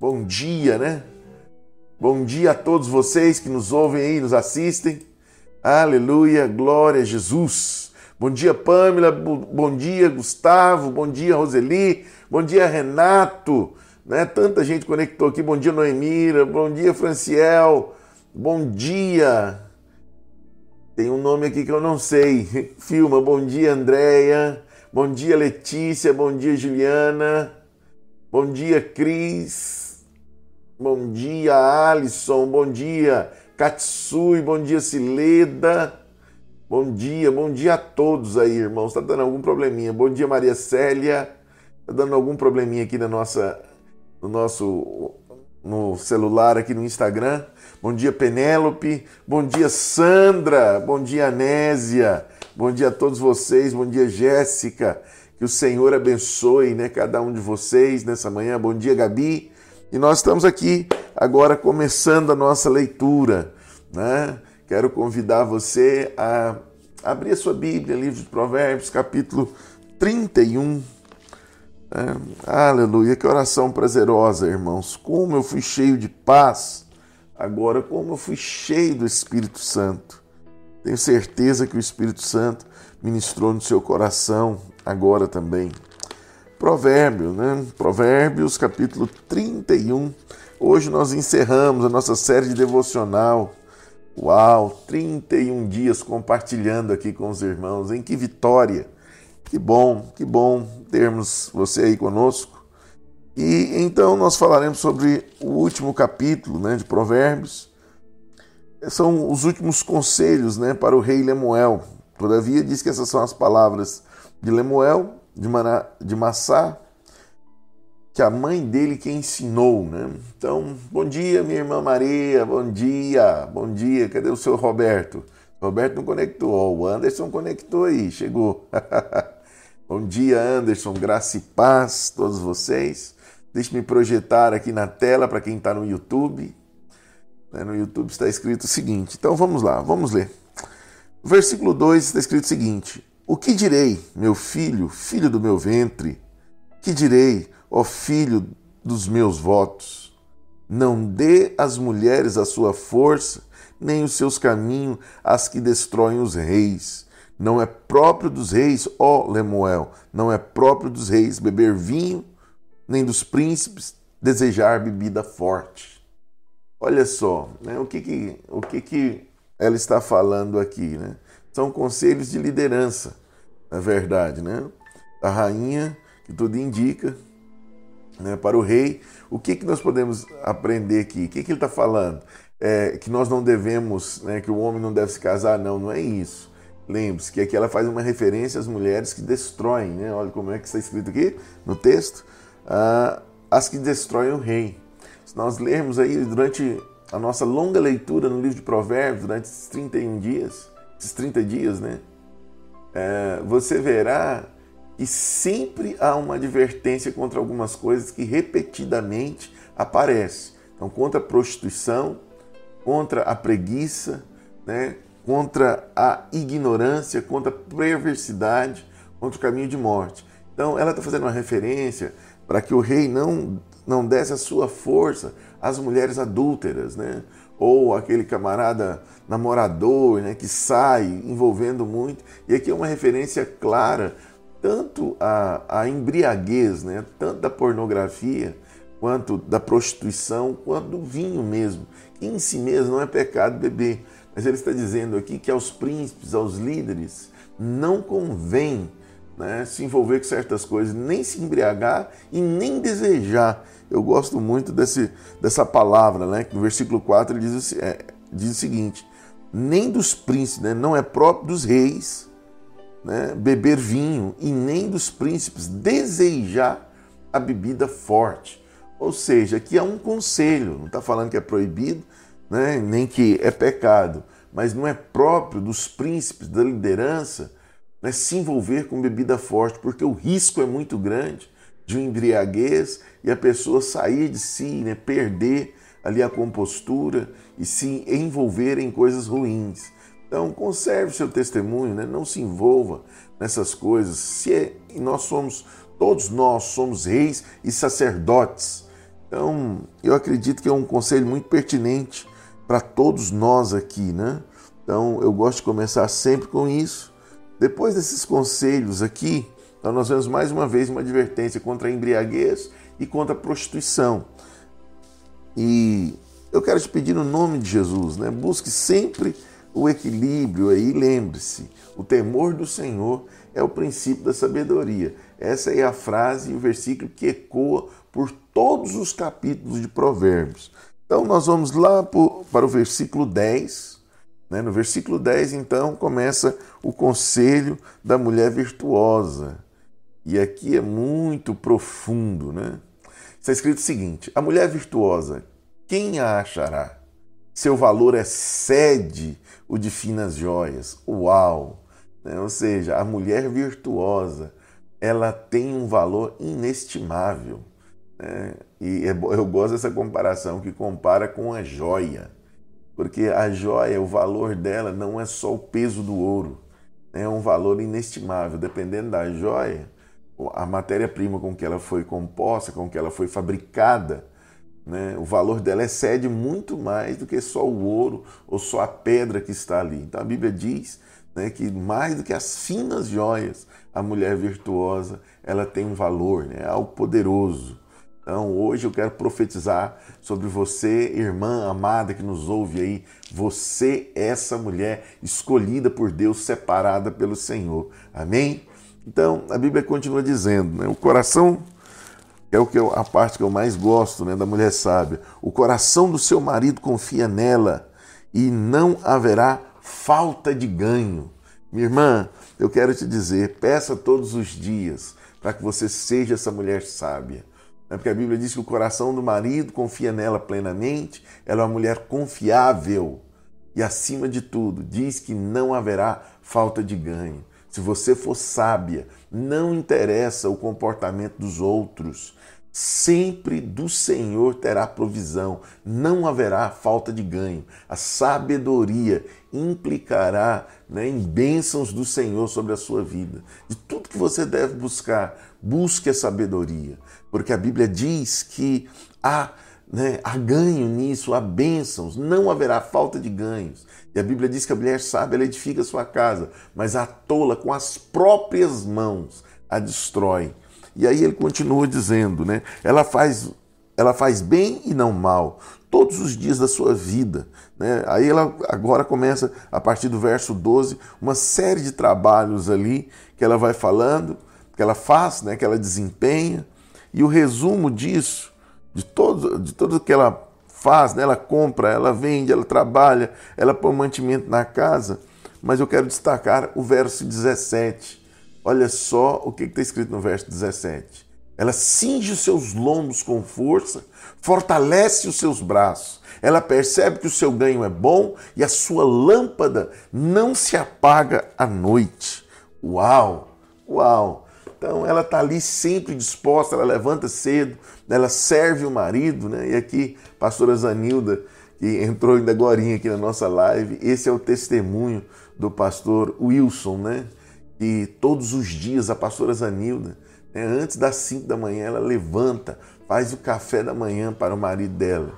Bom dia, né? Bom dia a todos vocês que nos ouvem aí, nos assistem. Aleluia, glória a Jesus. Bom dia, Pamela. Bom dia, Gustavo. Bom dia, Roseli. Bom dia, Renato. Né? Tanta gente conectou aqui. Bom dia, Noemira. Bom dia, Franciel. Bom dia. Tem um nome aqui que eu não sei. Filma. Bom dia, Andréia. Bom dia, Letícia. Bom dia, Juliana. Bom dia, Cris. Bom dia, Alisson. Bom dia, Katsui. Bom dia, Sileda. Bom dia, bom dia a todos aí, irmãos. Tá dando algum probleminha? Bom dia, Maria Célia. Tá dando algum probleminha aqui na nossa, no nosso no celular aqui no Instagram. Bom dia, Penélope. Bom dia, Sandra. Bom dia, Anésia. Bom dia a todos vocês. Bom dia, Jéssica. Que o Senhor abençoe né, cada um de vocês nessa manhã. Bom dia, Gabi. E nós estamos aqui agora começando a nossa leitura. Né? Quero convidar você a abrir a sua Bíblia, livro de Provérbios, capítulo 31. É, aleluia, que oração prazerosa, irmãos. Como eu fui cheio de paz, agora como eu fui cheio do Espírito Santo. Tenho certeza que o Espírito Santo ministrou no seu coração agora também. Provérbios, né? Provérbios, capítulo 31. Hoje nós encerramos a nossa série de devocional. Uau, 31 dias compartilhando aqui com os irmãos, em que vitória! Que bom, que bom termos você aí conosco. E então nós falaremos sobre o último capítulo né, de Provérbios. São os últimos conselhos né, para o rei Lemuel. Todavia, diz que essas são as palavras de Lemuel, de, Maná, de Massá, que a mãe dele que ensinou, né? Então, bom dia, minha irmã Maria, bom dia, bom dia, cadê o seu Roberto? Roberto não conectou, o Anderson conectou aí, chegou. bom dia, Anderson, graça e paz, todos vocês. Deixe-me projetar aqui na tela para quem está no YouTube. Né, no YouTube está escrito o seguinte, então vamos lá, vamos ler. Versículo 2 está escrito o seguinte: o que direi, meu filho, filho do meu ventre? Que direi, ó filho dos meus votos? Não dê às mulheres a sua força, nem os seus caminhos às que destroem os reis. Não é próprio dos reis, ó Lemuel, não é próprio dos reis beber vinho, nem dos príncipes desejar bebida forte. Olha só, né, o, que, que, o que, que ela está falando aqui, né? São conselhos de liderança, na verdade, né? A rainha, que tudo indica, né? para o rei. O que, que nós podemos aprender aqui? O que, que ele está falando? É, que nós não devemos, né, que o homem não deve se casar? Não, não é isso. Lembre-se que aqui ela faz uma referência às mulheres que destroem, né? Olha como é que está escrito aqui no texto. Ah, as que destroem o rei. Se nós lermos aí durante a nossa longa leitura no livro de Provérbios, durante esses 31 dias, esses 30 dias, né? É, você verá que sempre há uma advertência contra algumas coisas que repetidamente aparecem. Então, contra a prostituição, contra a preguiça, né? contra a ignorância, contra a perversidade, contra o caminho de morte. Então, ela está fazendo uma referência para que o rei não, não desse a sua força às mulheres adúlteras, né? Ou aquele camarada namorador né, que sai envolvendo muito. E aqui é uma referência clara tanto à, à embriaguez, né, tanto da pornografia, quanto da prostituição, quanto do vinho mesmo, que em si mesmo não é pecado beber. Mas ele está dizendo aqui que aos príncipes, aos líderes, não convém né, se envolver com certas coisas, nem se embriagar e nem desejar. Eu gosto muito desse, dessa palavra, né, que no versículo 4 ele diz, é, diz o seguinte: nem dos príncipes, né, não é próprio dos reis né, beber vinho, e nem dos príncipes desejar a bebida forte. Ou seja, aqui há um conselho, não está falando que é proibido, né, nem que é pecado, mas não é próprio dos príncipes da liderança né, se envolver com bebida forte, porque o risco é muito grande de um embriaguez e a pessoa sair de si, né, perder ali a compostura e se envolver em coisas ruins. Então, conserve seu testemunho, né? não se envolva nessas coisas. Se é, nós somos, todos nós somos reis e sacerdotes. Então, eu acredito que é um conselho muito pertinente para todos nós aqui, né? Então, eu gosto de começar sempre com isso. Depois desses conselhos aqui, então nós vemos mais uma vez uma advertência contra a embriaguez e contra a prostituição. E eu quero te pedir no nome de Jesus, né? Busque sempre o equilíbrio aí, lembre-se, o temor do Senhor é o princípio da sabedoria. Essa é a frase e o versículo que ecoa por todos os capítulos de Provérbios. Então nós vamos lá para o versículo 10. Né? No versículo 10, então, começa o conselho da mulher virtuosa. E aqui é muito profundo, né? Está escrito o seguinte: a mulher virtuosa, quem a achará? Seu valor excede o de finas joias. Uau! Né? Ou seja, a mulher virtuosa, ela tem um valor inestimável. Né? E é eu gosto dessa comparação que compara com a joia, porque a joia, o valor dela não é só o peso do ouro, né? é um valor inestimável. Dependendo da joia, a matéria-prima com que ela foi composta, com que ela foi fabricada, né, o valor dela excede muito mais do que só o ouro ou só a pedra que está ali. Então a Bíblia diz né, que mais do que as finas joias, a mulher virtuosa ela tem um valor, né, é algo poderoso. Então hoje eu quero profetizar sobre você, irmã amada que nos ouve aí. Você essa mulher escolhida por Deus, separada pelo Senhor. Amém? Então, a Bíblia continua dizendo, né, o coração é o que eu, a parte que eu mais gosto, né, da mulher sábia. O coração do seu marido confia nela e não haverá falta de ganho. Minha irmã, eu quero te dizer, peça todos os dias para que você seja essa mulher sábia. Né, porque a Bíblia diz que o coração do marido confia nela plenamente, ela é uma mulher confiável. E acima de tudo, diz que não haverá falta de ganho. Se você for sábia, não interessa o comportamento dos outros. Sempre do Senhor terá provisão, não haverá falta de ganho. A sabedoria implicará né, em bênçãos do Senhor sobre a sua vida. De tudo que você deve buscar, busque a sabedoria, porque a Bíblia diz que há né, há ganho nisso, há bênçãos, não haverá falta de ganhos. E a Bíblia diz que a mulher sábia ela edifica a sua casa, mas a tola com as próprias mãos a destrói. E aí ele continua dizendo, né? Ela faz, ela faz bem e não mal todos os dias da sua vida. Né? Aí ela agora começa, a partir do verso 12, uma série de trabalhos ali que ela vai falando, que ela faz, né? que ela desempenha. E o resumo disso de todo, de tudo que ela faz, né? ela compra, ela vende, ela trabalha, ela põe mantimento na casa. Mas eu quero destacar o verso 17. Olha só o que está escrito no verso 17. Ela cinge os seus lombos com força, fortalece os seus braços. Ela percebe que o seu ganho é bom e a sua lâmpada não se apaga à noite. Uau! Uau! Então ela está ali sempre disposta, ela levanta cedo, ela serve o marido, né? E aqui, pastora Zanilda, que entrou ainda agora aqui na nossa live, esse é o testemunho do pastor Wilson, né? E todos os dias a pastora Zanilda, né, antes das 5 da manhã, ela levanta, faz o café da manhã para o marido dela.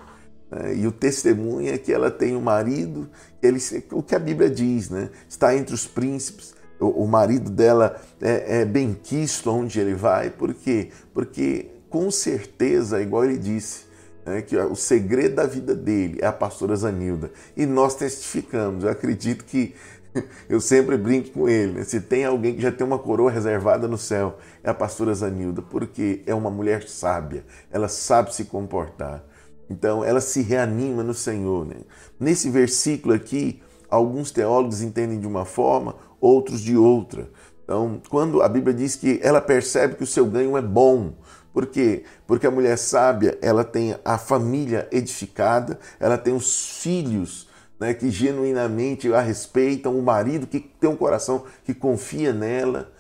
Né? E o testemunho é que ela tem um marido, ele, o que a Bíblia diz, né? Está entre os príncipes, o, marido dela é, é bem quisto onde ele vai, por quê? Porque com certeza, igual ele disse, né, que o segredo da vida dele é a pastora Zanilda. E nós testificamos, eu acredito que eu sempre brinco com ele, né? se tem alguém que já tem uma coroa reservada no céu, é a pastora Zanilda, porque é uma mulher sábia, ela sabe se comportar. Então ela se reanima no Senhor. Né? Nesse versículo aqui, alguns teólogos entendem de uma forma, outros de outra. Então, quando a Bíblia diz que ela percebe que o seu ganho é bom, por quê? Porque a mulher sábia, ela tem a família edificada, ela tem os filhos né, que genuinamente a respeitam, o marido que tem um coração que confia nela,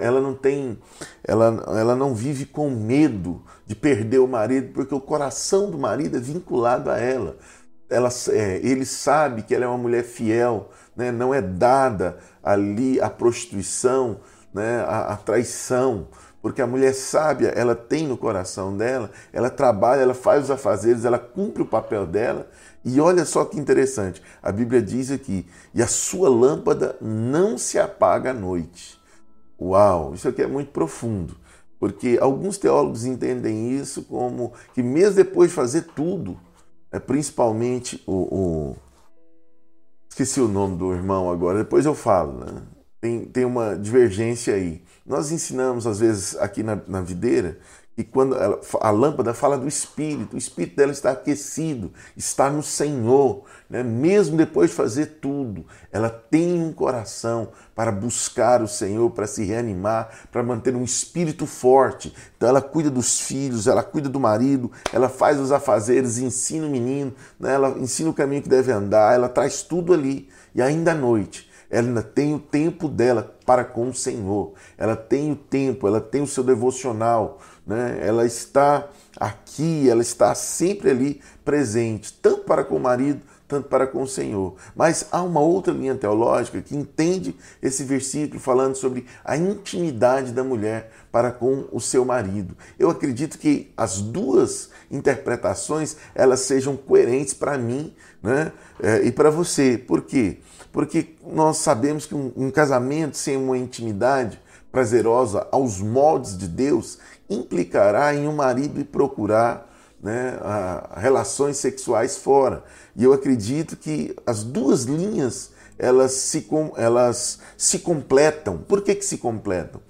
ela não tem, ela, ela não vive com medo de perder o marido, porque o coração do marido é vinculado a ela. ela é, ele sabe que ela é uma mulher fiel, né, não é dada ali a prostituição, né, a, a traição, porque a mulher sábia, ela tem no coração dela, ela trabalha, ela faz os afazeres, ela cumpre o papel dela. E olha só que interessante, a Bíblia diz aqui: e a sua lâmpada não se apaga à noite. Uau, isso aqui é muito profundo, porque alguns teólogos entendem isso como que mesmo depois de fazer tudo, é principalmente o, o esqueci o nome do irmão agora, depois eu falo, né? tem, tem uma divergência aí. Nós ensinamos, às vezes, aqui na, na videira, que quando ela, a lâmpada fala do espírito, o espírito dela está aquecido, está no Senhor, né? mesmo depois de fazer tudo, ela tem um coração para buscar o Senhor, para se reanimar, para manter um espírito forte. Então ela cuida dos filhos, ela cuida do marido, ela faz os afazeres, ensina o menino, né? ela ensina o caminho que deve andar, ela traz tudo ali. E ainda à noite, ela ainda tem o tempo dela para com o Senhor. Ela tem o tempo, ela tem o seu devocional, né? Ela está aqui, ela está sempre ali presente, tanto para com o marido, tanto para com o Senhor. Mas há uma outra linha teológica que entende esse versículo falando sobre a intimidade da mulher para com o seu marido. Eu acredito que as duas interpretações elas sejam coerentes para mim né? É, e para você. Por quê? Porque nós sabemos que um, um casamento sem uma intimidade prazerosa aos moldes de Deus implicará em um marido procurar né, relações sexuais fora. E eu acredito que as duas linhas elas se, elas se completam. Por que, que se completam?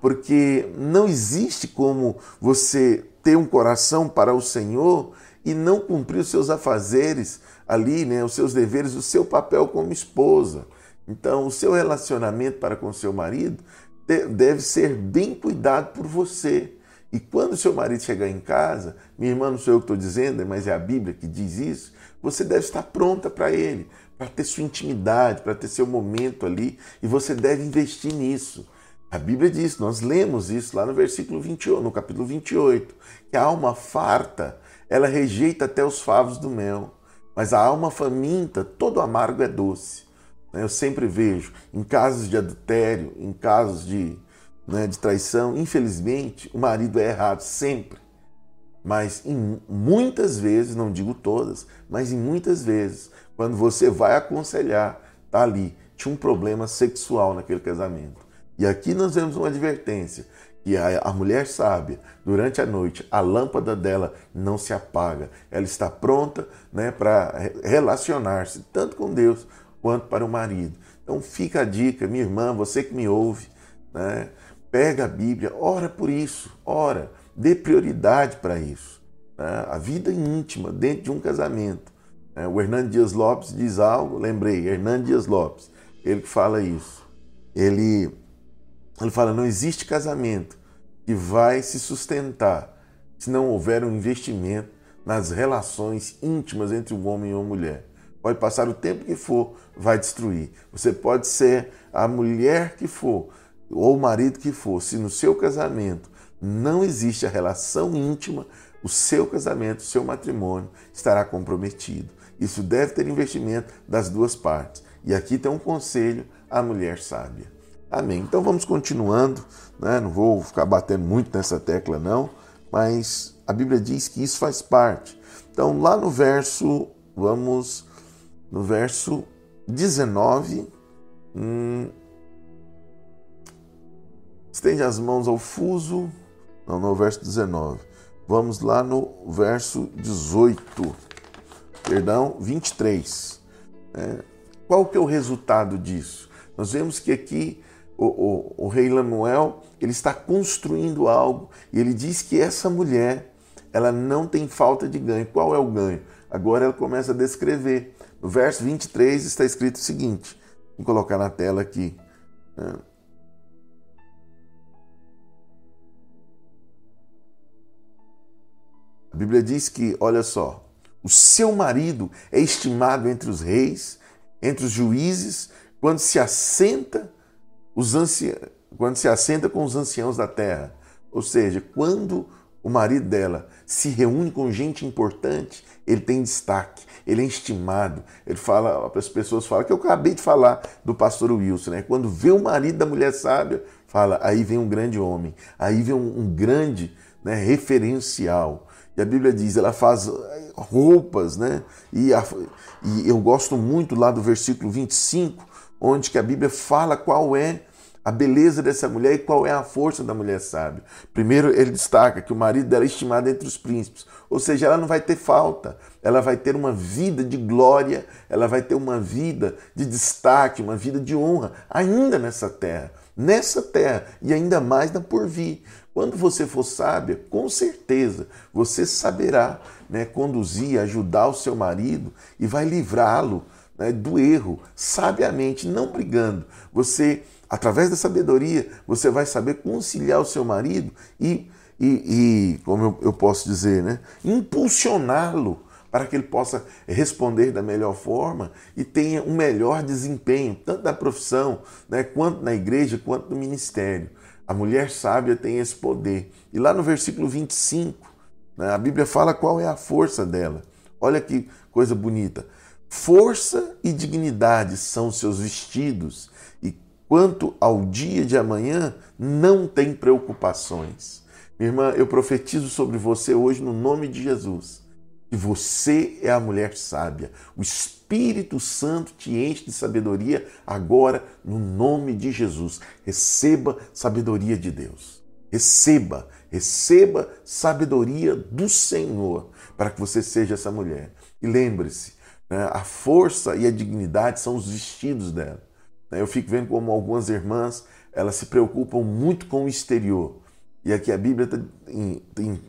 Porque não existe como você ter um coração para o Senhor e não cumprir os seus afazeres ali, né, os seus deveres, o seu papel como esposa. Então, o seu relacionamento para com seu marido deve ser bem cuidado por você. E quando seu marido chegar em casa, minha irmã, não sou eu que estou dizendo, mas é a Bíblia que diz isso, você deve estar pronta para ele, para ter sua intimidade, para ter seu momento ali, e você deve investir nisso. A Bíblia diz, nós lemos isso lá no versículo 28, no capítulo 28, que a alma farta, ela rejeita até os favos do mel. Mas a alma faminta, todo amargo é doce. Eu sempre vejo, em casos de adultério, em casos de, né, de traição, infelizmente, o marido é errado sempre. Mas em muitas vezes, não digo todas, mas em muitas vezes, quando você vai aconselhar, tá ali, tinha um problema sexual naquele casamento. E aqui nós vemos uma advertência e a, a mulher sábia, durante a noite, a lâmpada dela não se apaga. Ela está pronta né, para relacionar-se tanto com Deus quanto para o marido. Então fica a dica, minha irmã, você que me ouve, né, pega a Bíblia, ora por isso, ora, dê prioridade para isso. Né, a vida íntima dentro de um casamento. Né, o Hernando Dias Lopes diz algo, lembrei, Hernando Dias Lopes, ele que fala isso. Ele ele fala: não existe casamento que vai se sustentar se não houver um investimento nas relações íntimas entre um homem e uma mulher. Pode passar o tempo que for, vai destruir. Você pode ser a mulher que for, ou o marido que for, se no seu casamento não existe a relação íntima, o seu casamento, o seu matrimônio estará comprometido. Isso deve ter investimento das duas partes. E aqui tem um conselho à mulher sábia. Amém. Então vamos continuando, né? não vou ficar batendo muito nessa tecla, não, mas a Bíblia diz que isso faz parte. Então, lá no verso, vamos no verso 19. Hum, estende as mãos ao fuso. Não, no verso 19. Vamos lá no verso 18. Perdão, 23. É, qual que é o resultado disso? Nós vemos que aqui o, o, o rei Lamuel ele está construindo algo e ele diz que essa mulher ela não tem falta de ganho. Qual é o ganho? Agora ela começa a descrever. No verso 23 está escrito o seguinte: vou colocar na tela aqui. Né? A Bíblia diz que, olha só, o seu marido é estimado entre os reis, entre os juízes, quando se assenta os quando se assenta com os anciãos da terra. Ou seja, quando o marido dela se reúne com gente importante, ele tem destaque, ele é estimado. Ele fala, as pessoas falam que eu acabei de falar do pastor Wilson, né? Quando vê o marido da mulher sábia, fala, aí vem um grande homem, aí vem um, um grande né, referencial. E a Bíblia diz, ela faz eh, roupas, né? E, a, e eu gosto muito lá do versículo 25, onde que a Bíblia fala qual é a beleza dessa mulher e qual é a força da mulher sábia. Primeiro, ele destaca que o marido dela é estimado entre os príncipes, ou seja, ela não vai ter falta, ela vai ter uma vida de glória, ela vai ter uma vida de destaque, uma vida de honra, ainda nessa terra, nessa terra e ainda mais na porvir. Quando você for sábia, com certeza você saberá né, conduzir, ajudar o seu marido e vai livrá-lo né, do erro, sabiamente, não brigando. Você Através da sabedoria, você vai saber conciliar o seu marido e, e, e como eu, eu posso dizer, né, impulsioná-lo para que ele possa responder da melhor forma e tenha um melhor desempenho, tanto na profissão, né, quanto na igreja, quanto no ministério. A mulher sábia tem esse poder. E lá no versículo 25, né, a Bíblia fala qual é a força dela. Olha que coisa bonita. Força e dignidade são seus vestidos, Quanto ao dia de amanhã, não tem preocupações. Minha irmã, eu profetizo sobre você hoje no nome de Jesus. Que você é a mulher sábia. O Espírito Santo te enche de sabedoria agora no nome de Jesus. Receba sabedoria de Deus. Receba, receba sabedoria do Senhor para que você seja essa mulher. E lembre-se, né, a força e a dignidade são os vestidos dela. Né? Eu fico vendo como algumas irmãs elas se preocupam muito com o exterior. E aqui a Bíblia, tá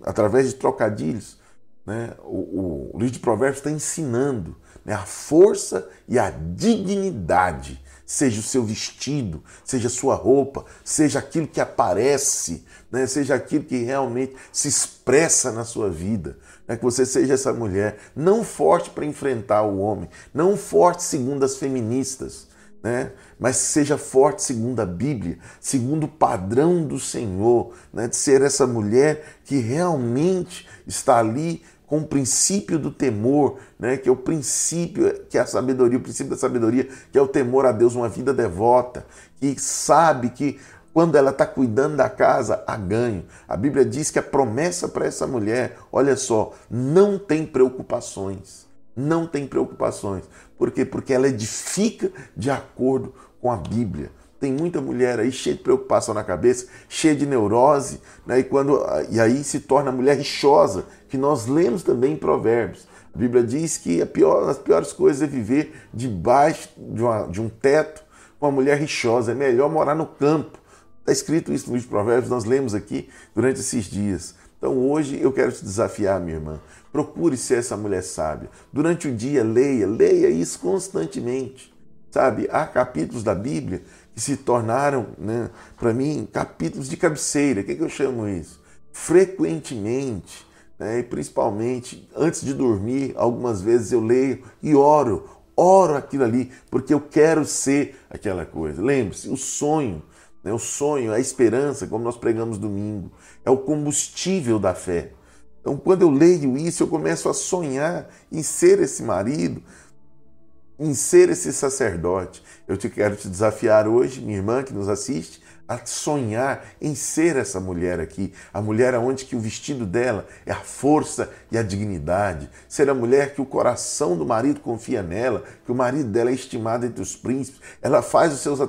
através de trocadilhos, né, o, o, livro de Provérbios está ensinando né, a força e a dignidade, seja o seu vestido, seja a sua roupa, seja aquilo que aparece, né, seja aquilo que realmente se expressa na sua vida. Né, que você seja essa mulher, não forte para enfrentar o homem, não forte segundo as feministas, né? mas seja forte segundo a Bíblia, segundo o padrão do Senhor, né? de ser essa mulher que realmente está ali com o princípio do temor, né? que é o princípio, que é a sabedoria, o princípio da sabedoria, que é o temor a Deus, uma vida devota, que sabe que quando ela está cuidando da casa, há ganho. A Bíblia diz que a promessa para essa mulher, olha só, não tem preocupações não tem preocupações. Por quê? Porque ela edifica de acordo com a Bíblia. Tem muita mulher aí cheia de preocupação na cabeça, cheia de neurose, né? e, quando, e aí se torna mulher rixosa, que nós lemos também em Provérbios. A Bíblia diz que a pior, as piores coisas é viver debaixo de, uma, de um teto com uma mulher rixosa. É melhor morar no campo. Está escrito isso no livro de Provérbios, nós lemos aqui durante esses dias. Então hoje eu quero te desafiar, minha irmã. Procure ser essa mulher sábia. Durante o dia, leia, leia isso constantemente. Sabe, há capítulos da Bíblia que se tornaram, né, para mim, capítulos de cabeceira. O que, é que eu chamo isso? Frequentemente, né, e principalmente antes de dormir, algumas vezes eu leio e oro. Oro aquilo ali, porque eu quero ser aquela coisa. Lembre-se, o sonho, né, o sonho, a esperança, como nós pregamos domingo, é o combustível da fé. Então, quando eu leio isso, eu começo a sonhar em ser esse marido, em ser esse sacerdote. Eu te quero te desafiar hoje, minha irmã que nos assiste, a sonhar em ser essa mulher aqui, a mulher aonde que o vestido dela é a força e a dignidade, ser a mulher que o coração do marido confia nela, que o marido dela é estimado entre os príncipes, ela faz os seus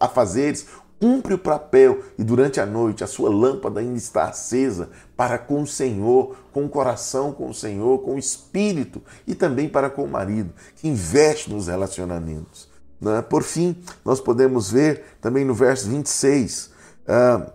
afazeres, cumpre o papel e durante a noite a sua lâmpada ainda está acesa para com o Senhor, com o coração com o Senhor, com o espírito e também para com o marido, que investe nos relacionamentos. Né? Por fim, nós podemos ver também no verso 26, uh,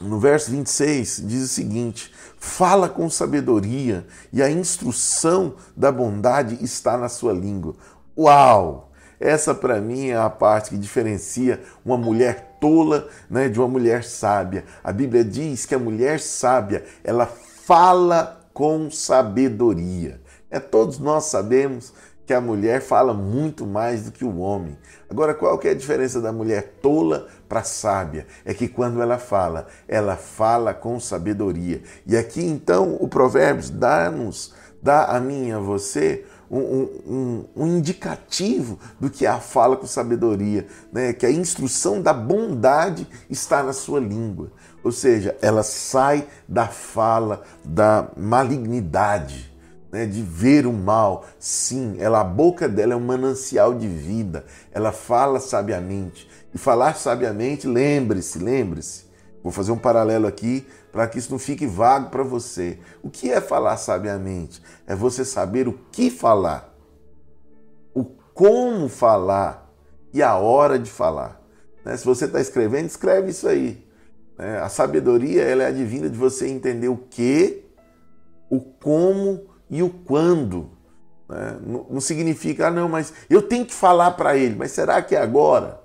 no verso 26 diz o seguinte: fala com sabedoria e a instrução da bondade está na sua língua. Uau! Essa para mim é a parte que diferencia uma mulher tola né, de uma mulher sábia. A Bíblia diz que a mulher sábia, ela fala com sabedoria. É, todos nós sabemos que a mulher fala muito mais do que o homem. Agora, qual que é a diferença da mulher tola para sábia? É que quando ela fala, ela fala com sabedoria. E aqui então o Provérbios dá-nos, dá a mim e a você um, um, um, indicativo do que é a fala com sabedoria, né? que a instrução da bondade está na sua língua. Ou seja, ela sai da fala da malignidade, né? de ver o mal. Sim, ela, a boca dela é um manancial de vida, ela fala sabiamente. E falar sabiamente, lembre-se, lembre-se. Vou fazer um paralelo aqui para que isso não fique vago para você. O que é falar sabiamente? É você saber o que falar, o como falar e a hora de falar. Né? Se você está escrevendo, escreve isso aí. Né? A sabedoria ela é advinda de você entender o que, o como e o quando. Né? Não, não significa, ah, não, mas eu tenho que falar para ele, mas será que é agora?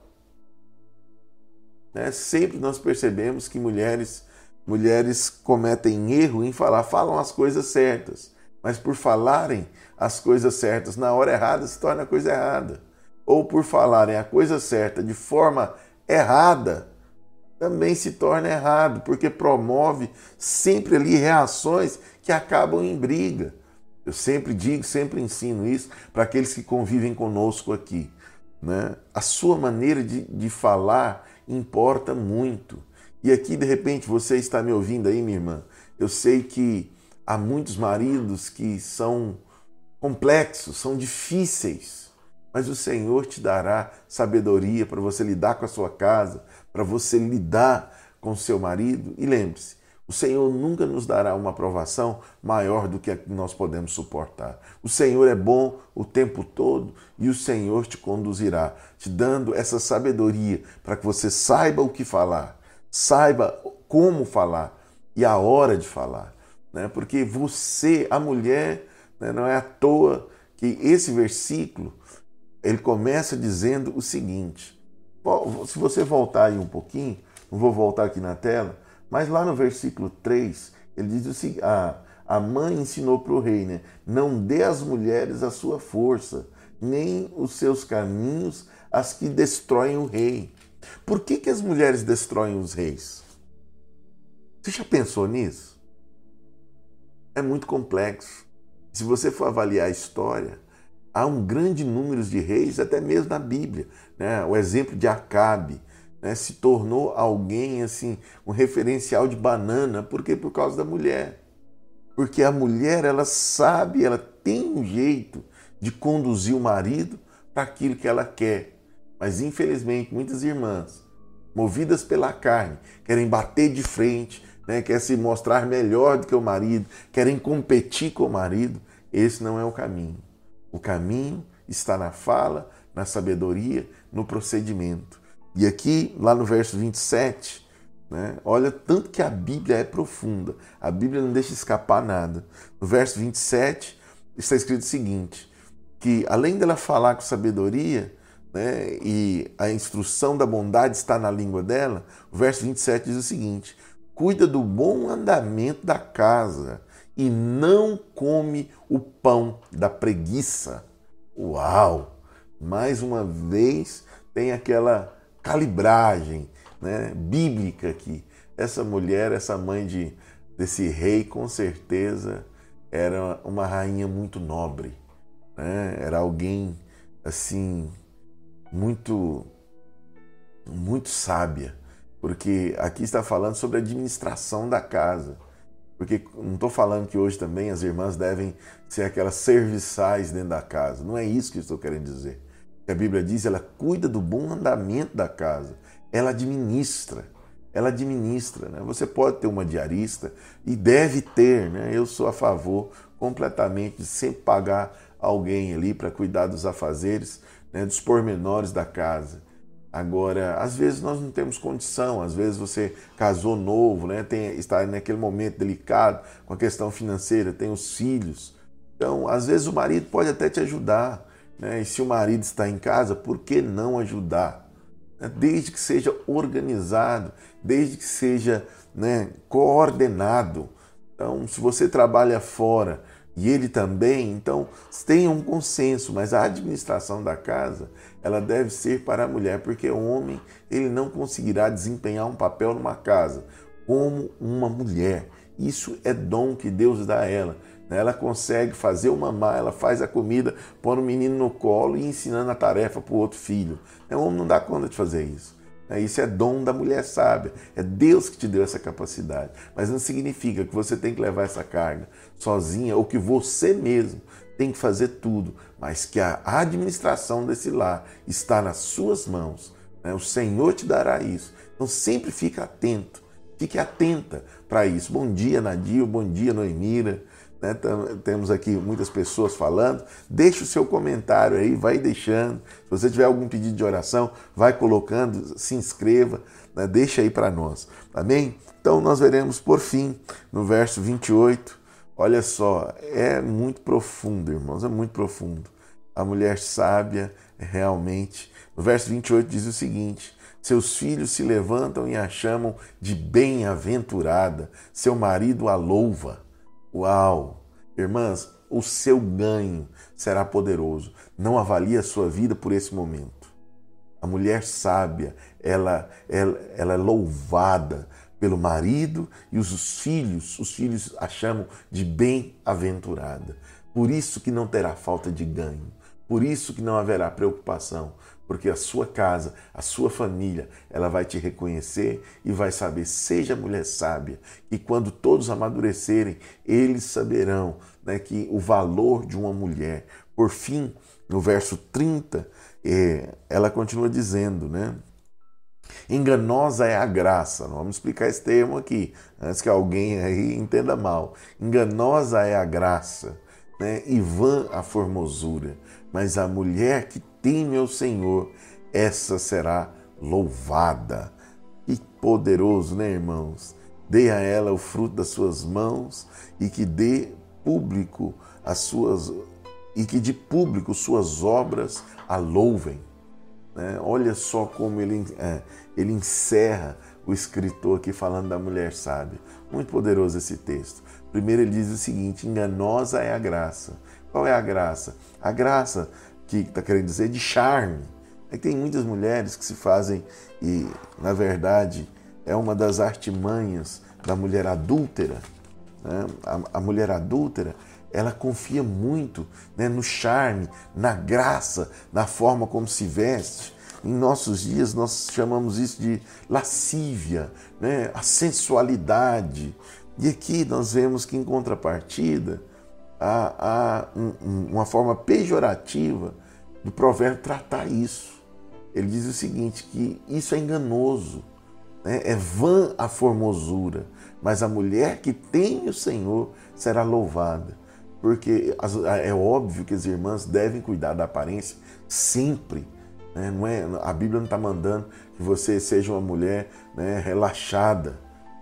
Né? Sempre nós percebemos que mulheres mulheres cometem erro em falar, falam as coisas certas, mas por falarem as coisas certas na hora errada se torna a coisa errada. Ou por falarem a coisa certa de forma errada, também se torna errado, porque promove sempre ali reações que acabam em briga. Eu sempre digo, sempre ensino isso para aqueles que convivem conosco aqui. Né? A sua maneira de, de falar importa muito. E aqui, de repente, você está me ouvindo aí, minha irmã. Eu sei que há muitos maridos que são complexos, são difíceis, mas o Senhor te dará sabedoria para você lidar com a sua casa, para você lidar com seu marido. E lembre-se, o Senhor nunca nos dará uma aprovação maior do que nós podemos suportar. O Senhor é bom o tempo todo e o Senhor te conduzirá, te dando essa sabedoria para que você saiba o que falar saiba como falar e a hora de falar. Né? Porque você, a mulher, né, não é à toa que esse versículo ele começa dizendo o seguinte. Se você voltar aí um pouquinho, não vou voltar aqui na tela, mas lá no versículo 3, ele diz o seguinte: a, a mãe ensinou para o rei, né? Não dê às mulheres a sua força, nem os seus caminhos as que destroem o rei. Por que, que as mulheres destroem os reis? Você já pensou nisso? É muito complexo. Se você for avaliar a história, há um grande número de reis, até mesmo na Bíblia. Né? O exemplo de Acabe né? se tornou alguém assim, um referencial de banana, por quê? Por causa da mulher. Porque a mulher, ela sabe, ela tem um jeito de conduzir o marido para aquilo que ela quer. Mas infelizmente, muitas irmãs, movidas pela carne, querem bater de frente, né, querem se mostrar melhor do que o marido, querem competir com o marido. Esse não é o caminho. O caminho está na fala, na sabedoria, no procedimento. E aqui, lá no verso 27, né, olha tanto que a Bíblia é profunda. A Bíblia não deixa escapar nada. No verso 27 está escrito o seguinte: que além dela falar com sabedoria, né, e a instrução da bondade está na língua dela, o verso 27 diz o seguinte: cuida do bom andamento da casa e não come o pão da preguiça. Uau! Mais uma vez tem aquela calibragem né, bíblica aqui. Essa mulher, essa mãe de, desse rei, com certeza era uma rainha muito nobre. Né? Era alguém assim muito muito sábia, porque aqui está falando sobre a administração da casa. Porque não estou falando que hoje também as irmãs devem ser aquelas serviçais dentro da casa. Não é isso que estou querendo dizer. A Bíblia diz, ela cuida do bom andamento da casa. Ela administra. Ela administra. Né? Você pode ter uma diarista e deve ter. Né? Eu sou a favor completamente de sempre pagar alguém ali para cuidar dos afazeres né, dos pormenores da casa. Agora, às vezes nós não temos condição, às vezes você casou novo, né, tem, está naquele momento delicado com a questão financeira, tem os filhos. Então, às vezes o marido pode até te ajudar. Né, e se o marido está em casa, por que não ajudar? Né, desde que seja organizado, desde que seja né, coordenado. Então, se você trabalha fora, e ele também, então tenha um consenso, mas a administração da casa ela deve ser para a mulher, porque o homem ele não conseguirá desempenhar um papel numa casa como uma mulher. Isso é dom que Deus dá a ela. Né? Ela consegue fazer o mamar, ela faz a comida, põe o menino no colo e ensinando a tarefa para o outro filho. O homem não dá conta de fazer isso. Né? Isso é dom da mulher sábia. É Deus que te deu essa capacidade. Mas não significa que você tem que levar essa carga sozinha ou que você mesmo tem que fazer tudo, mas que a administração desse lar está nas suas mãos. Né? O Senhor te dará isso. Então sempre fique atento, fique atenta para isso. Bom dia, Nadio, bom dia, Noemira. Né? Temos aqui muitas pessoas falando. Deixe o seu comentário aí, vai deixando. Se você tiver algum pedido de oração, vai colocando, se inscreva, né? deixa aí para nós. Amém? Então nós veremos por fim, no verso 28. Olha só, é muito profundo, irmãos, é muito profundo. A mulher sábia realmente. No verso 28 diz o seguinte: seus filhos se levantam e a chamam de bem-aventurada, seu marido a louva. Uau! Irmãs, o seu ganho será poderoso. Não avalie a sua vida por esse momento. A mulher sábia, ela, ela, ela é louvada pelo marido e os filhos, os filhos a chamam de bem-aventurada. Por isso que não terá falta de ganho. Por isso que não haverá preocupação, porque a sua casa, a sua família, ela vai te reconhecer e vai saber, seja mulher sábia, e quando todos amadurecerem, eles saberão né, que o valor de uma mulher. Por fim, no verso 30, é, ela continua dizendo, né? Enganosa é a graça. Vamos explicar esse termo aqui, antes que alguém aí entenda mal. Enganosa é a graça, né? e vã a formosura. Mas a mulher que teme ao Senhor, essa será louvada. Que poderoso, né, irmãos? Dê a ela o fruto das suas mãos e que dê público as suas e que de público suas obras a louvem. Né? Olha só como ele, é, ele encerra o escritor aqui falando da mulher sábia. Muito poderoso esse texto. Primeiro ele diz o seguinte: enganosa é a graça. Qual é a graça? A graça que está querendo dizer de charme. É tem muitas mulheres que se fazem, e na verdade é uma das artimanhas da mulher adúltera. Né? A, a, mulher adúltera ela confia muito né, no charme, na graça, na forma como se veste. Em nossos dias nós chamamos isso de lascívia, né, a sensualidade. E aqui nós vemos que em contrapartida há um, uma forma pejorativa do provérbio tratar isso. Ele diz o seguinte, que isso é enganoso, né? é vã a formosura, mas a mulher que tem o Senhor será louvada. Porque é óbvio que as irmãs devem cuidar da aparência sempre. Né? Não é, a Bíblia não está mandando que você seja uma mulher né, relaxada.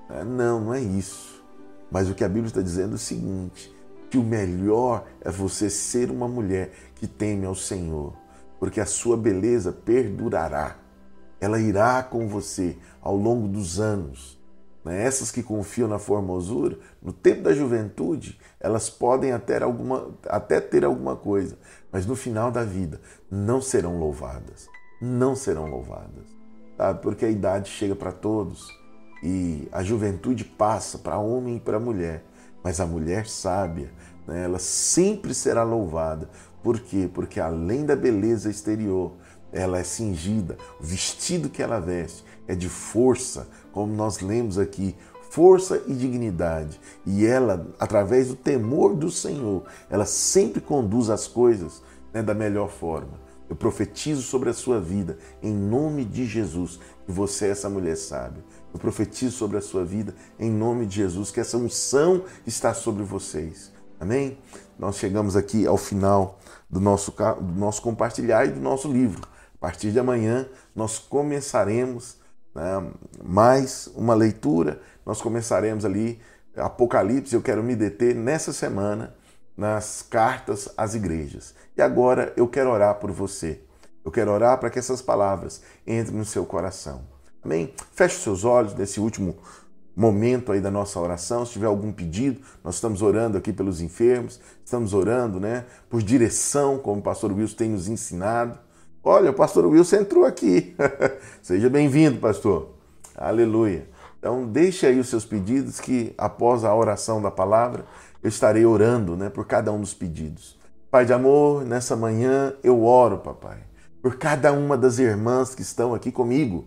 Né? Não, não é isso. Mas o que a Bíblia está dizendo é o seguinte: que o melhor é você ser uma mulher que teme ao Senhor, porque a sua beleza perdurará. Ela irá com você ao longo dos anos. Né? Essas que confiam na formosura, no tempo da juventude, elas podem até, alguma, até ter alguma coisa, mas no final da vida não serão louvadas. Não serão louvadas. Sabe? Porque a idade chega para todos e a juventude passa para homem e para mulher. Mas a mulher sábia, né, ela sempre será louvada. Por quê? Porque além da beleza exterior, ela é cingida, o vestido que ela veste é de força, como nós lemos aqui, força e dignidade. E ela, através do temor do Senhor, ela sempre conduz as coisas né, da melhor forma. Eu profetizo sobre a sua vida, em nome de Jesus, que você é essa mulher sábia. Eu profetizo sobre a sua vida, em nome de Jesus, que essa unção está sobre vocês. Amém? Nós chegamos aqui ao final do nosso, do nosso compartilhar e do nosso livro. A partir de amanhã, nós começaremos né, mais uma leitura. Nós começaremos ali Apocalipse. Eu quero me deter nessa semana nas cartas às igrejas. E agora eu quero orar por você. Eu quero orar para que essas palavras entrem no seu coração. Amém? Feche seus olhos nesse último momento aí da nossa oração. Se tiver algum pedido, nós estamos orando aqui pelos enfermos, estamos orando, né, por direção, como o pastor Wilson tem nos ensinado. Olha, o pastor Wilson entrou aqui. Seja bem-vindo, pastor. Aleluia. Então, deixe aí os seus pedidos que após a oração da palavra, eu estarei orando né, por cada um dos pedidos. Pai de amor, nessa manhã eu oro, papai, por cada uma das irmãs que estão aqui comigo.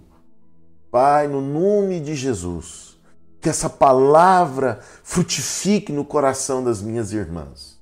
Pai, no nome de Jesus, que essa palavra frutifique no coração das minhas irmãs.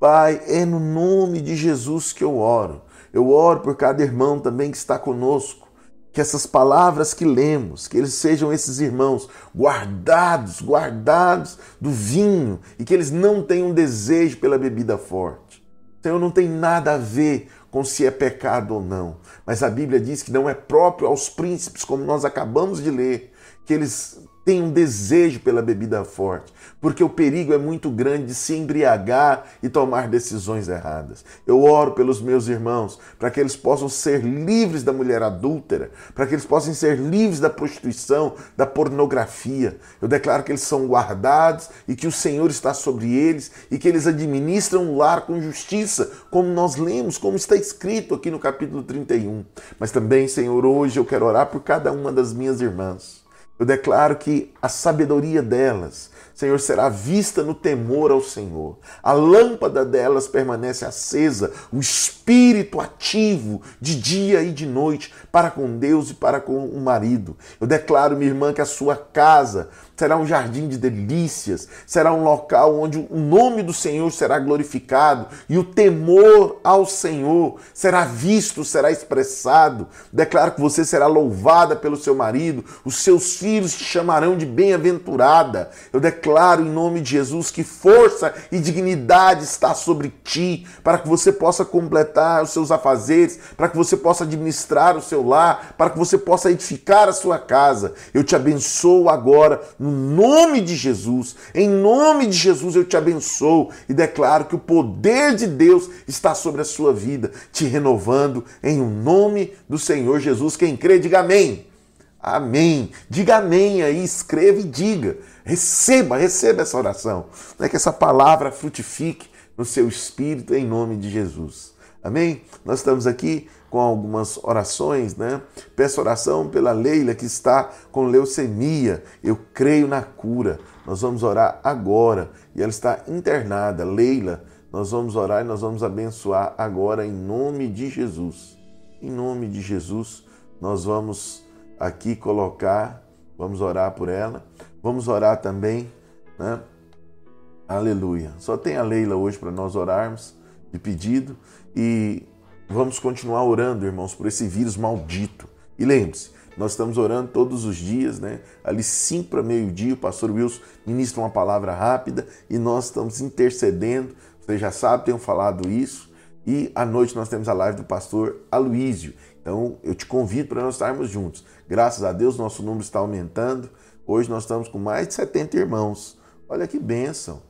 Pai, é no nome de Jesus que eu oro. Eu oro por cada irmão também que está conosco. Que essas palavras que lemos, que eles sejam esses irmãos guardados, guardados do vinho e que eles não tenham desejo pela bebida forte. Senhor, não tem nada a ver com se é pecado ou não. Mas a Bíblia diz que não é próprio aos príncipes, como nós acabamos de ler, que eles têm um desejo pela bebida forte porque o perigo é muito grande de se embriagar e tomar decisões erradas. Eu oro pelos meus irmãos para que eles possam ser livres da mulher adúltera, para que eles possam ser livres da prostituição, da pornografia. Eu declaro que eles são guardados e que o Senhor está sobre eles e que eles administram o lar com justiça, como nós lemos, como está escrito aqui no capítulo 31. Mas também, Senhor, hoje eu quero orar por cada uma das minhas irmãs. Eu declaro que a sabedoria delas, Senhor, será vista no temor ao Senhor. A lâmpada delas permanece acesa, o espírito ativo de dia e de noite para com Deus e para com o marido. Eu declaro, minha irmã, que a sua casa será um jardim de delícias, será um local onde o nome do Senhor será glorificado e o temor ao Senhor será visto, será expressado. Declaro que você será louvada pelo seu marido, os seus filhos te chamarão de bem-aventurada. Eu declaro em nome de Jesus que força e dignidade está sobre ti, para que você possa completar os seus afazeres, para que você possa administrar o seu lar, para que você possa edificar a sua casa. Eu te abençoo agora no nome de Jesus, em nome de Jesus eu te abençoo e declaro que o poder de Deus está sobre a sua vida, te renovando em o nome do Senhor Jesus. Quem crê, diga amém. Amém. Diga amém aí, escreva e diga. Receba, receba essa oração. Né? Que essa palavra frutifique no seu espírito em nome de Jesus. Amém? Nós estamos aqui com algumas orações, né? Peço oração pela Leila que está com leucemia. Eu creio na cura. Nós vamos orar agora e ela está internada. Leila, nós vamos orar e nós vamos abençoar agora em nome de Jesus. Em nome de Jesus, nós vamos aqui colocar, vamos orar por ela. Vamos orar também, né? Aleluia. Só tem a Leila hoje para nós orarmos de pedido e Vamos continuar orando, irmãos, por esse vírus maldito. E lembre-se, nós estamos orando todos os dias, né? Ali 5 para meio-dia, o pastor Wilson ministra uma palavra rápida e nós estamos intercedendo. Você já sabe, tenho falado isso. E à noite nós temos a live do pastor Aloísio. Então eu te convido para nós estarmos juntos. Graças a Deus, nosso número está aumentando. Hoje nós estamos com mais de 70 irmãos. Olha que bênção.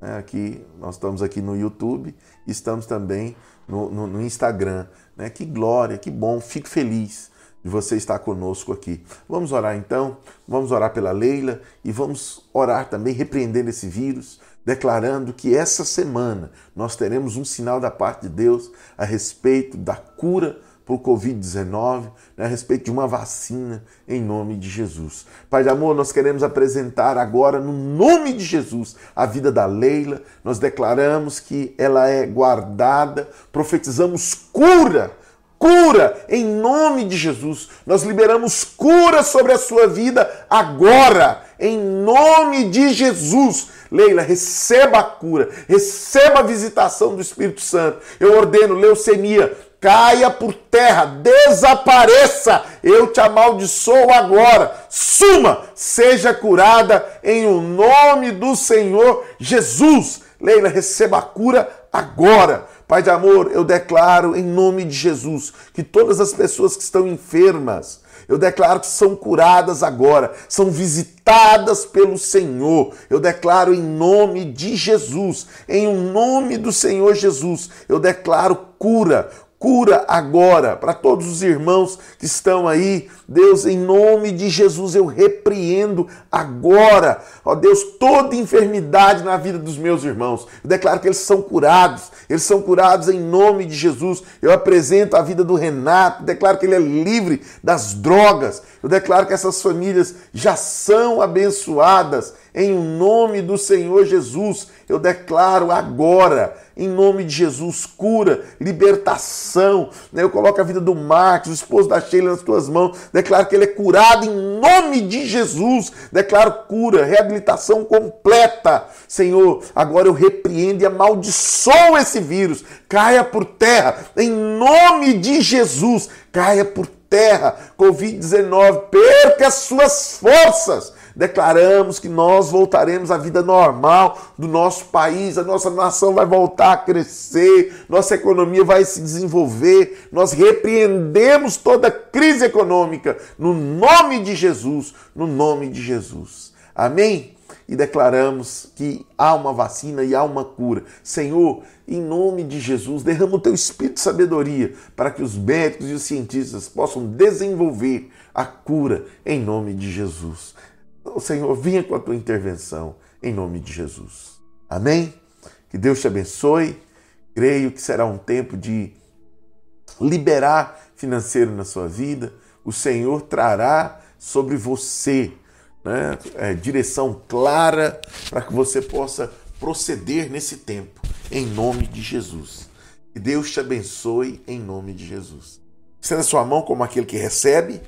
É, aqui, nós estamos aqui no YouTube, estamos também no, no, no Instagram. Né? Que glória, que bom, fico feliz de você estar conosco aqui. Vamos orar então, vamos orar pela Leila e vamos orar também repreendendo esse vírus, declarando que essa semana nós teremos um sinal da parte de Deus a respeito da cura para o Covid-19, né, a respeito de uma vacina, em nome de Jesus. Pai de amor, nós queremos apresentar agora, no nome de Jesus, a vida da Leila. Nós declaramos que ela é guardada, profetizamos cura cura em nome de Jesus. Nós liberamos cura sobre a sua vida agora, em nome de Jesus. Leila, receba a cura, receba a visitação do Espírito Santo. Eu ordeno leucemia, caia por terra, desapareça. Eu te amaldiçoo agora. Suma, seja curada em o nome do Senhor Jesus. Leila, receba a cura agora. Pai de amor, eu declaro em nome de Jesus que todas as pessoas que estão enfermas, eu declaro que são curadas agora, são visitadas pelo Senhor. Eu declaro em nome de Jesus, em nome do Senhor Jesus, eu declaro cura, Cura agora para todos os irmãos que estão aí. Deus, em nome de Jesus, eu repreendo agora, ó Deus, toda enfermidade na vida dos meus irmãos. Eu declaro que eles são curados, eles são curados em nome de Jesus. Eu apresento a vida do Renato, declaro que ele é livre das drogas. Eu declaro que essas famílias já são abençoadas em nome do Senhor Jesus. Eu declaro agora, em nome de Jesus, cura, libertação. Né? Eu coloco a vida do Marcos, o esposo da Sheila, nas tuas mãos. Declaro que ele é curado em nome de Jesus. Declaro cura, reabilitação completa. Senhor, agora eu repreendo e amaldiçoo esse vírus. Caia por terra, em nome de Jesus. Caia por terra. Covid-19, perca as suas forças declaramos que nós voltaremos à vida normal do nosso país, a nossa nação vai voltar a crescer, nossa economia vai se desenvolver. Nós repreendemos toda crise econômica no nome de Jesus, no nome de Jesus. Amém? E declaramos que há uma vacina e há uma cura. Senhor, em nome de Jesus, derrama o teu espírito de sabedoria para que os médicos e os cientistas possam desenvolver a cura em nome de Jesus. O Senhor, vinha com a tua intervenção em nome de Jesus. Amém? Que Deus te abençoe. Creio que será um tempo de liberar financeiro na sua vida. O Senhor trará sobre você né, é, direção clara para que você possa proceder nesse tempo, em nome de Jesus. Que Deus te abençoe em nome de Jesus. Estenda sua mão como aquele que recebe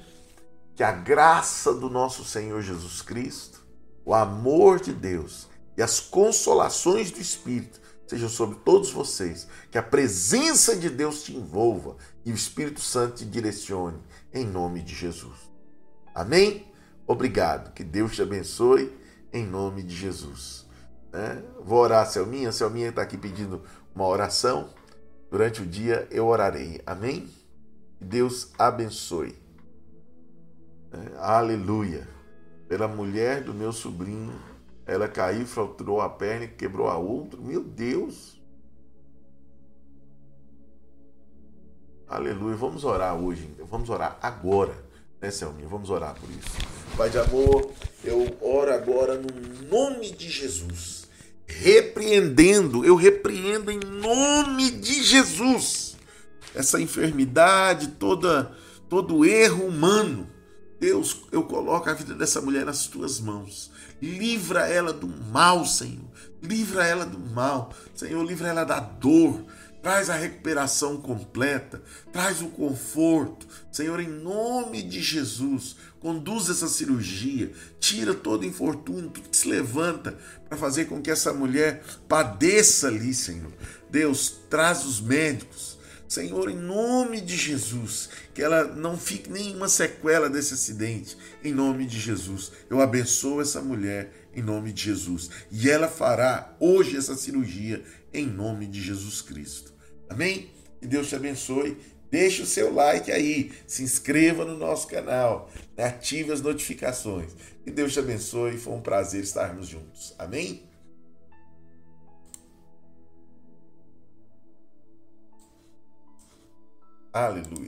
que a graça do nosso Senhor Jesus Cristo, o amor de Deus e as consolações do Espírito sejam sobre todos vocês, que a presença de Deus te envolva e o Espírito Santo te direcione, em nome de Jesus. Amém? Obrigado, que Deus te abençoe, em nome de Jesus. É, vou orar, Selminha. Selminha está aqui pedindo uma oração. Durante o dia eu orarei. Amém? Deus abençoe. É, aleluia. Pela mulher do meu sobrinho, ela caiu, fraturou a perna e quebrou a outra. Meu Deus. Aleluia. Vamos orar hoje. Vamos orar agora, né, Selminha? Vamos orar por isso. Pai de amor, eu oro agora no nome de Jesus. Repreendendo, eu repreendo em nome de Jesus essa enfermidade, toda todo erro humano Deus, eu coloco a vida dessa mulher nas tuas mãos. Livra ela do mal, Senhor. Livra ela do mal. Senhor, livra ela da dor. Traz a recuperação completa. Traz o conforto. Senhor, em nome de Jesus, conduz essa cirurgia. Tira todo infortúnio, tudo que se levanta para fazer com que essa mulher padeça ali, Senhor. Deus, traz os médicos Senhor, em nome de Jesus, que ela não fique nenhuma sequela desse acidente, em nome de Jesus. Eu abençoo essa mulher em nome de Jesus. E ela fará hoje essa cirurgia em nome de Jesus Cristo. Amém? Que Deus te abençoe. Deixe o seu like aí, se inscreva no nosso canal, ative as notificações. Que Deus te abençoe. Foi um prazer estarmos juntos. Amém? Aleluia.